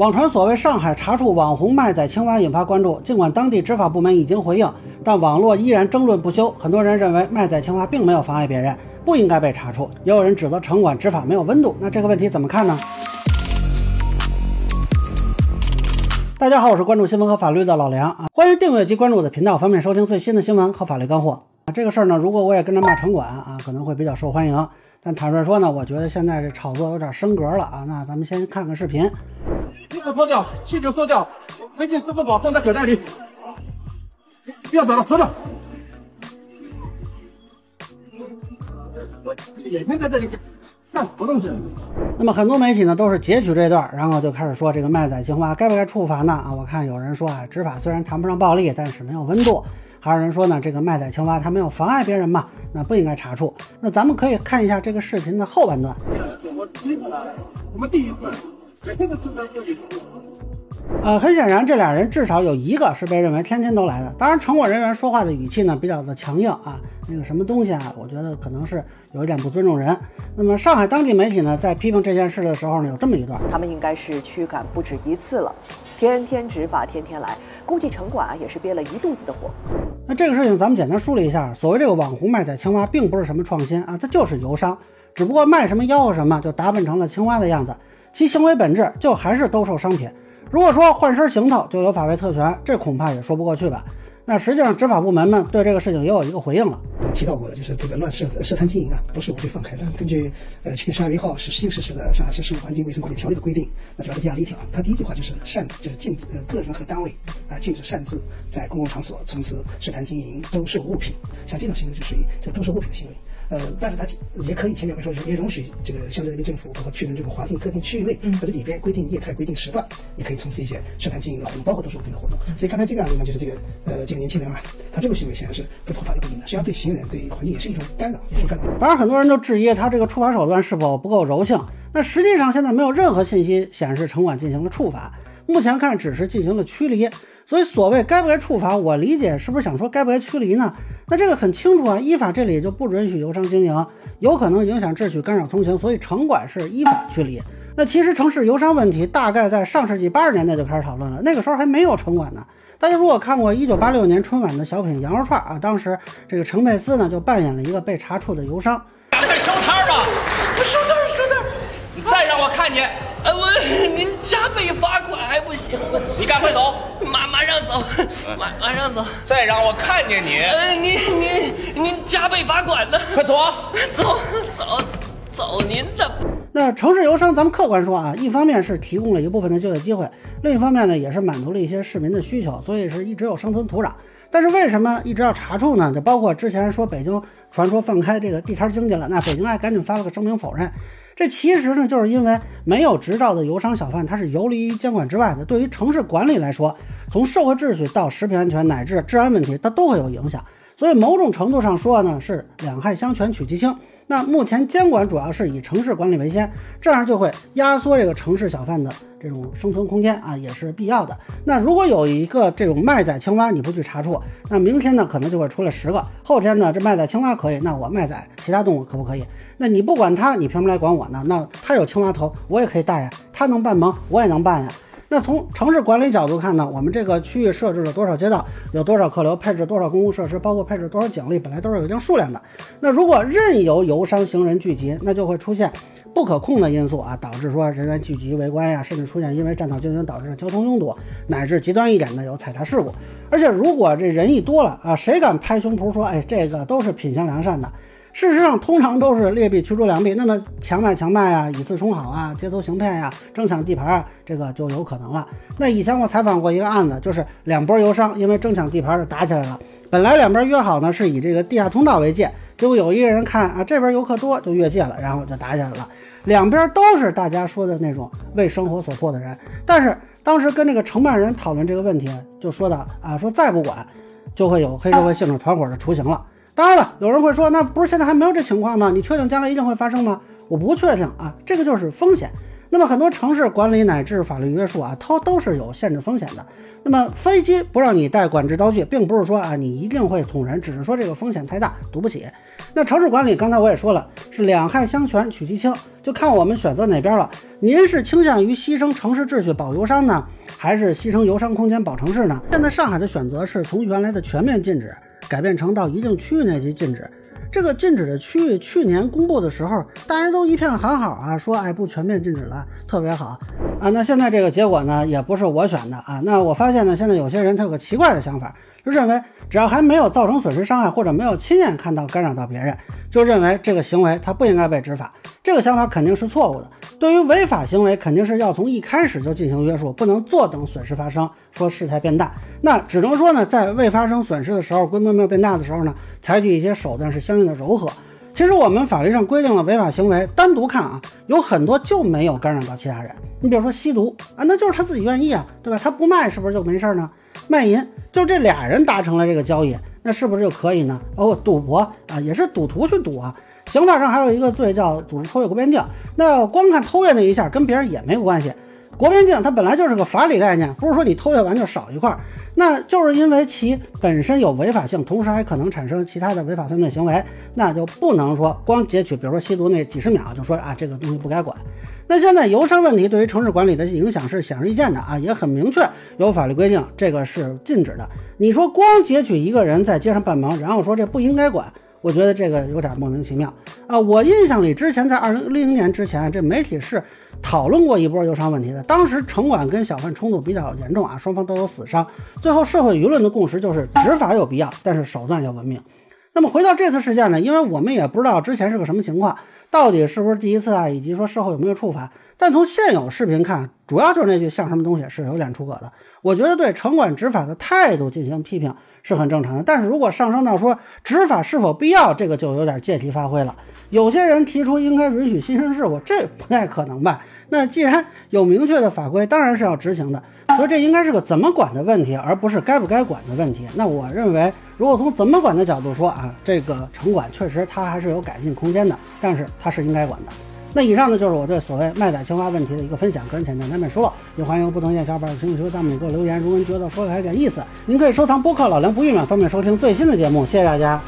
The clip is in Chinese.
网传所谓上海查处网红卖仔青蛙引发关注，尽管当地执法部门已经回应，但网络依然争论不休。很多人认为卖仔青蛙并没有妨碍别人，不应该被查处；也有人指责城管执法没有温度。那这个问题怎么看呢？大家好，我是关注新闻和法律的老梁啊，欢迎订阅及关注我的频道，方便收听最新的新闻和法律干货。啊，这个事儿呢，如果我也跟着骂城管啊，可能会比较受欢迎。但坦率说呢，我觉得现在这炒作有点升格了啊。那咱们先看看视频。衣服脱掉，气质脱掉，微信、支付宝放在口袋里，不要走了，走走。我眼睛在这里干什么东西？那么很多媒体呢都是截取这段，然后就开始说这个卖仔青蛙该不该处罚呢？啊，我看有人说啊，执法虽然谈不上暴力，但是没有温度；还有人说呢，这个卖仔青蛙它没有妨碍别人嘛，那不应该查处。那咱们可以看一下这个视频的后半段。我第一次来，我们第一次。呃，很显然，这俩人至少有一个是被认为天天都来的。当然，城管人员说话的语气呢比较的强硬啊，那个什么东西啊，我觉得可能是有一点不尊重人。那么，上海当地媒体呢在批评这件事的时候呢，有这么一段：他们应该是驱赶不止一次了，天天执法，天天来，估计城管啊也是憋了一肚子的火。那这个事情咱们简单梳理一下，所谓这个网红卖仔青蛙，并不是什么创新啊，它就是游商，只不过卖什么吆喝什么，就打扮成了青蛙的样子，其行为本质就还是兜售商品。如果说换身行头就有法外特权，这恐怕也说不过去吧？那实际上执法部门们对这个事情也有一个回应了。提到过的就是这个乱设的涉摊经营啊，不是我去放开的。根据呃去年十二月一号实新实施的《上海市生活环境卫生管理条例》的规定，那主要的第二十一条，它第一句话就是擅就是禁止呃个人和单位啊禁止擅自在公共场所从事涉摊经营、兜售物品，像这种行为就属于这兜售物品的行为。呃，但是它也可以前面我说也容许这个乡镇人民政府包括确认这种划定特定区域内在这里边规定业态、规定时段，也可以从事一些生产经营的活动，包括特殊物品的活动。所以刚才这个案例呢，就是这个呃这个年轻人啊，他这种行为显然是不符合法律规定的，实际上对行人对环境也是一种干扰，也是干扰。当然，很多人都质疑他这个处罚手段是否不够柔性。那实际上现在没有任何信息显示城管进行了处罚，目前看只是进行了驱离。所以所谓该不该处罚，我理解是不是想说该不该驱离呢？那这个很清楚啊，依法这里就不允许游商经营，有可能影响秩序、干扰通行，所以城管是依法驱离。那其实城市游商问题大概在上世纪八十年代就开始讨论了，那个时候还没有城管呢。大家如果看过一九八六年春晚的小品《羊肉串》啊，当时这个陈佩斯呢就扮演了一个被查处的游商。赶快收摊吧，收摊收摊，你再让我看见。呃，我您加倍罚款还不行？你赶快走，马马上走，马马上走。再让我看见你，呃，您您您加倍罚款呢？快走，走走走您的。那城市游商，咱们客观说啊，一方面是提供了一部分的就业机会，另一方面呢，也是满足了一些市民的需求，所以是一直有生存土壤。但是为什么一直要查处呢？就包括之前说北京传说放开这个地摊经济了，那北京还赶紧发了个声明否认。这其实呢，就是因为没有执照的游商小贩，他是游离于监管之外的。对于城市管理来说，从社会秩序到食品安全乃至治安问题，它都会有影响。所以某种程度上说呢，是两害相权取其轻。那目前监管主要是以城市管理为先，这样就会压缩这个城市小贩的这种生存空间啊，也是必要的。那如果有一个这种卖仔青蛙，你不去查处，那明天呢可能就会出来十个，后天呢这卖仔青蛙可以，那我卖仔其他动物可不可以？那你不管他，你凭什么来管我呢？那他有青蛙头，我也可以带呀。他能办萌，我也能办呀。那从城市管理角度看呢，我们这个区域设置了多少街道，有多少客流，配置多少公共设施，包括配置多少警力，本来都是有一定数量的。那如果任由游商行人聚集，那就会出现不可控的因素啊，导致说人员聚集围观呀，甚至出现因为占道经营导致的交通拥堵，乃至极端一点的有踩踏事故。而且如果这人一多了啊，谁敢拍胸脯说，哎，这个都是品行良善的？事实上，通常都是劣币驱逐良币。那么强卖强卖啊，以次充好啊，街头行骗呀，争抢地盘啊，这个就有可能了。那以前我采访过一个案子，就是两波游商因为争抢地盘就打起来了。本来两边约好呢，是以这个地下通道为界，结果有一个人看啊这边游客多，就越界了，然后就打起来了。两边都是大家说的那种为生活所迫的人，但是当时跟这个承办人讨论这个问题，就说到啊，说再不管，就会有黑社会性质团伙的雏形了。当然了，有人会说，那不是现在还没有这情况吗？你确定将来一定会发生吗？我不确定啊，这个就是风险。那么很多城市管理乃至法律约束啊，它都是有限制风险的。那么飞机不让你带管制刀具，并不是说啊你一定会捅人，只是说这个风险太大，赌不起。那城市管理刚才我也说了，是两害相权取其轻，就看我们选择哪边了。您是倾向于牺牲城市秩序保游商呢，还是牺牲游商空间保城市呢？现在上海的选择是从原来的全面禁止改变成到一定区域内去禁止。这个禁止的区域去年公布的时候，大家都一片喊好啊，说哎不全面禁止了，特别好啊。那现在这个结果呢，也不是我选的啊。那我发现呢，现在有些人他有个奇怪的想法，就认为只要还没有造成损失伤害，或者没有亲眼看到干扰到别人，就认为这个行为他不应该被执法。这个想法肯定是错误的。对于违法行为，肯定是要从一开始就进行约束，不能坐等损失发生，说事态变大。那只能说呢，在未发生损失的时候，规模没有变大的时候呢，采取一些手段是相应的柔和。其实我们法律上规定的违法行为，单独看啊，有很多就没有干扰到其他人。你比如说吸毒啊，那就是他自己愿意啊，对吧？他不卖是不是就没事呢？卖淫就这俩人达成了这个交易，那是不是就可以呢？包括赌博啊，也是赌徒去赌啊。刑法上还有一个罪叫组织偷越国边境，那光看偷越那一下跟别人也没有关系。国边境它本来就是个法理概念，不是说你偷越完就少一块，那就是因为其本身有违法性，同时还可能产生其他的违法犯罪行为，那就不能说光截取，比如说吸毒那几十秒就说啊这个东西不该管。那现在游商问题对于城市管理的影响是显而易见的啊，也很明确有法律规定这个是禁止的。你说光截取一个人在街上办忙，然后说这不应该管。我觉得这个有点莫名其妙啊！我印象里，之前在二零零零年之前，这媒体是讨论过一波游商问题的。当时城管跟小贩冲突比较严重啊，双方都有死伤。最后社会舆论的共识就是执法有必要，但是手段要文明。那么回到这次事件呢？因为我们也不知道之前是个什么情况，到底是不是第一次啊，以及说事后有没有处罚。但从现有视频看，主要就是那句像什么东西是有点出格的。我觉得对城管执法的态度进行批评。是很正常的，但是如果上升到说执法是否必要，这个就有点借题发挥了。有些人提出应该允许新生事物，这不太可能吧？那既然有明确的法规，当然是要执行的。所以这应该是个怎么管的问题，而不是该不该管的问题。那我认为，如果从怎么管的角度说啊，这个城管确实它还是有改进空间的，但是它是应该管的。那以上呢，就是我对所谓卖仔青蛙问题的一个分享，个人浅见难免说漏，也欢迎不同意见小伙伴评论区弹幕给我留言。如果您觉得说的还有点意思，您可以收藏播客老梁不郁闷，方便收听最新的节目。谢谢大家。